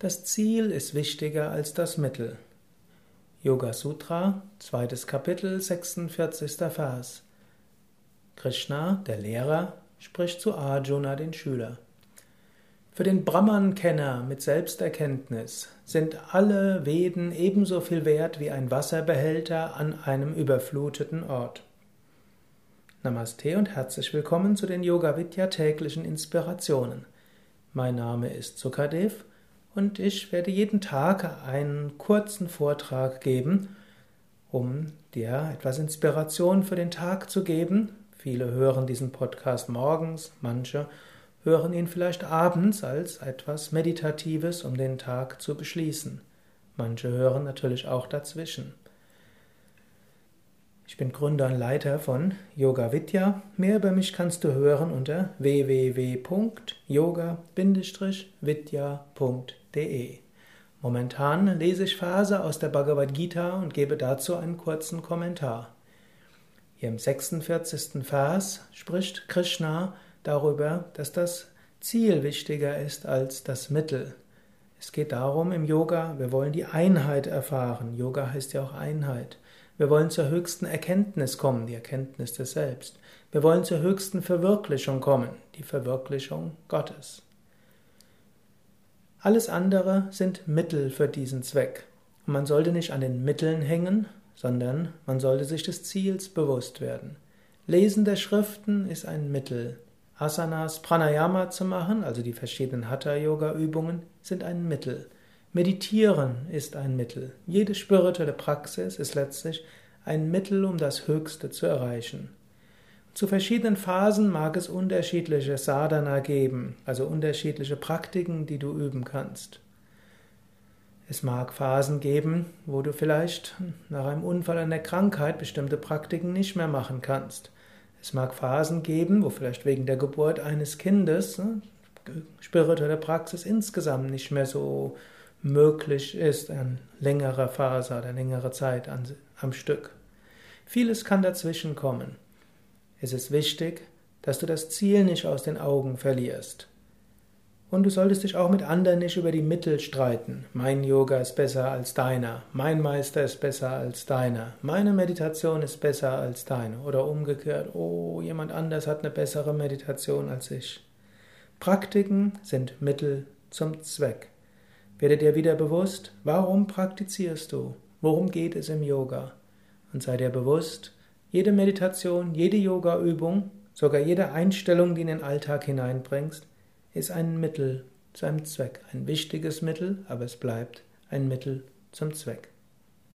Das Ziel ist wichtiger als das Mittel. Yoga Sutra, zweites Kapitel, 46. Vers. Krishna, der Lehrer, spricht zu Arjuna, den Schüler. Für den Brahman-Kenner mit Selbsterkenntnis sind alle Veden ebenso viel wert wie ein Wasserbehälter an einem überfluteten Ort. Namaste und herzlich willkommen zu den Yoga Vidya täglichen Inspirationen. Mein Name ist Sukadev und ich werde jeden Tag einen kurzen Vortrag geben, um dir etwas Inspiration für den Tag zu geben. Viele hören diesen Podcast morgens, manche hören ihn vielleicht abends als etwas Meditatives, um den Tag zu beschließen. Manche hören natürlich auch dazwischen. Ich bin Gründer und Leiter von Yoga Vidya. Mehr über mich kannst du hören unter www.yoga-vidya.de. Momentan lese ich Verse aus der Bhagavad Gita und gebe dazu einen kurzen Kommentar. Hier im 46. Vers spricht Krishna darüber, dass das Ziel wichtiger ist als das Mittel. Es geht darum im Yoga, wir wollen die Einheit erfahren. Yoga heißt ja auch Einheit. Wir wollen zur höchsten Erkenntnis kommen, die Erkenntnis des Selbst. Wir wollen zur höchsten Verwirklichung kommen, die Verwirklichung Gottes. Alles andere sind Mittel für diesen Zweck. Und man sollte nicht an den Mitteln hängen, sondern man sollte sich des Ziels bewusst werden. Lesen der Schriften ist ein Mittel. Asanas, Pranayama zu machen, also die verschiedenen Hatha-Yoga-Übungen, sind ein Mittel. Meditieren ist ein Mittel. Jede spirituelle Praxis ist letztlich ein Mittel, um das Höchste zu erreichen. Zu verschiedenen Phasen mag es unterschiedliche Sadhana geben, also unterschiedliche Praktiken, die du üben kannst. Es mag Phasen geben, wo du vielleicht nach einem Unfall, einer Krankheit bestimmte Praktiken nicht mehr machen kannst. Es mag Phasen geben, wo vielleicht wegen der Geburt eines Kindes ne, spirituelle Praxis insgesamt nicht mehr so möglich ist, eine längere Phase oder längere Zeit an, am Stück. Vieles kann dazwischen kommen. Es ist wichtig, dass du das Ziel nicht aus den Augen verlierst. Und du solltest dich auch mit anderen nicht über die Mittel streiten. Mein Yoga ist besser als deiner, mein Meister ist besser als deiner, meine Meditation ist besser als deine. Oder umgekehrt, oh, jemand anders hat eine bessere Meditation als ich. Praktiken sind Mittel zum Zweck. Werde dir wieder bewusst, warum praktizierst du? Worum geht es im Yoga? Und sei dir bewusst, jede Meditation, jede Yoga-Übung, sogar jede Einstellung, die in den Alltag hineinbringst, ist ein Mittel zu einem Zweck. Ein wichtiges Mittel, aber es bleibt ein Mittel zum Zweck.